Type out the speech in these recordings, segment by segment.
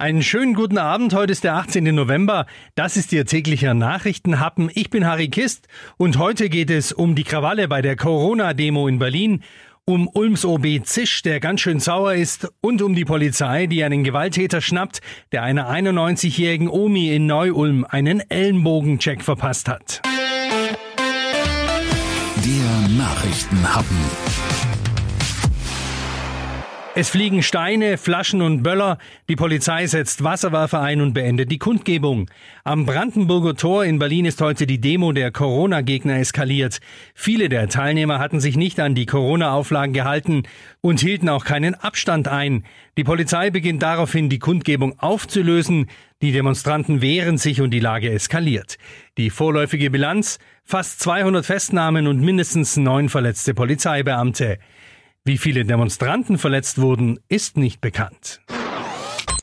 Einen schönen guten Abend. Heute ist der 18. November. Das ist Ihr täglicher Nachrichtenhappen. Ich bin Harry Kist und heute geht es um die Krawalle bei der Corona-Demo in Berlin, um Ulms OB Zisch, der ganz schön sauer ist, und um die Polizei, die einen Gewalttäter schnappt, der einer 91-jährigen Omi in Neu-Ulm einen Ellenbogencheck verpasst hat. Der Nachrichtenhappen. Es fliegen Steine, Flaschen und Böller. Die Polizei setzt Wasserwerfer ein und beendet die Kundgebung. Am Brandenburger Tor in Berlin ist heute die Demo der Corona-Gegner eskaliert. Viele der Teilnehmer hatten sich nicht an die Corona-Auflagen gehalten und hielten auch keinen Abstand ein. Die Polizei beginnt daraufhin, die Kundgebung aufzulösen. Die Demonstranten wehren sich und die Lage eskaliert. Die vorläufige Bilanz? Fast 200 Festnahmen und mindestens neun verletzte Polizeibeamte. Wie viele Demonstranten verletzt wurden, ist nicht bekannt.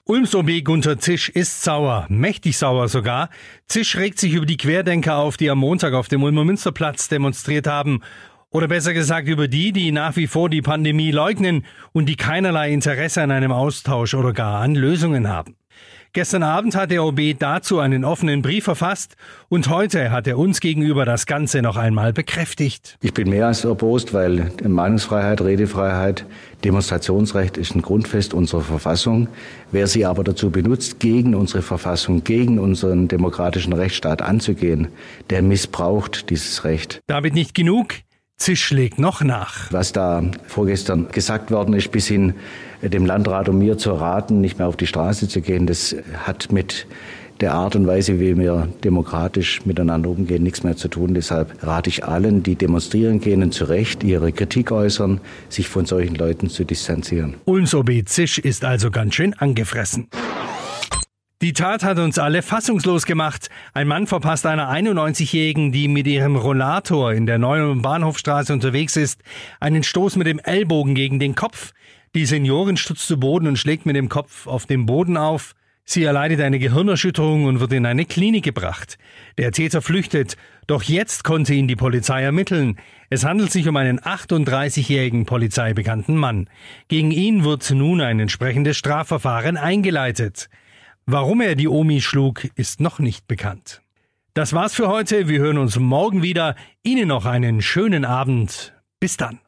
Ulms OB Gunter Zisch ist sauer, mächtig sauer sogar. Zisch regt sich über die Querdenker auf, die am Montag auf dem Ulmer Münsterplatz demonstriert haben. Oder besser gesagt über die, die nach wie vor die Pandemie leugnen und die keinerlei Interesse an einem Austausch oder gar an Lösungen haben. Gestern Abend hat der OB dazu einen offenen Brief verfasst und heute hat er uns gegenüber das Ganze noch einmal bekräftigt. Ich bin mehr als erbost, weil Meinungsfreiheit, Redefreiheit, Demonstrationsrecht ist ein Grundfest unserer Verfassung. Wer sie aber dazu benutzt, gegen unsere Verfassung, gegen unseren demokratischen Rechtsstaat anzugehen, der missbraucht dieses Recht. Damit nicht genug. Zisch schlägt noch nach. Was da vorgestern gesagt worden ist, bis hin dem Landrat und mir zu raten, nicht mehr auf die Straße zu gehen, das hat mit der Art und Weise, wie wir demokratisch miteinander umgehen, nichts mehr zu tun. Deshalb rate ich allen, die demonstrieren gehen, zu Recht ihre Kritik äußern, sich von solchen Leuten zu distanzieren. Ulms OB Zisch ist also ganz schön angefressen. Die Tat hat uns alle fassungslos gemacht. Ein Mann verpasst einer 91-Jährigen, die mit ihrem Rollator in der neuen Bahnhofstraße unterwegs ist, einen Stoß mit dem Ellbogen gegen den Kopf. Die Seniorin stürzt zu Boden und schlägt mit dem Kopf auf dem Boden auf. Sie erleidet eine Gehirnerschütterung und wird in eine Klinik gebracht. Der Täter flüchtet, doch jetzt konnte ihn die Polizei ermitteln. Es handelt sich um einen 38-jährigen polizeibekannten Mann. Gegen ihn wird nun ein entsprechendes Strafverfahren eingeleitet. Warum er die Omi schlug, ist noch nicht bekannt. Das war's für heute. Wir hören uns morgen wieder. Ihnen noch einen schönen Abend. Bis dann.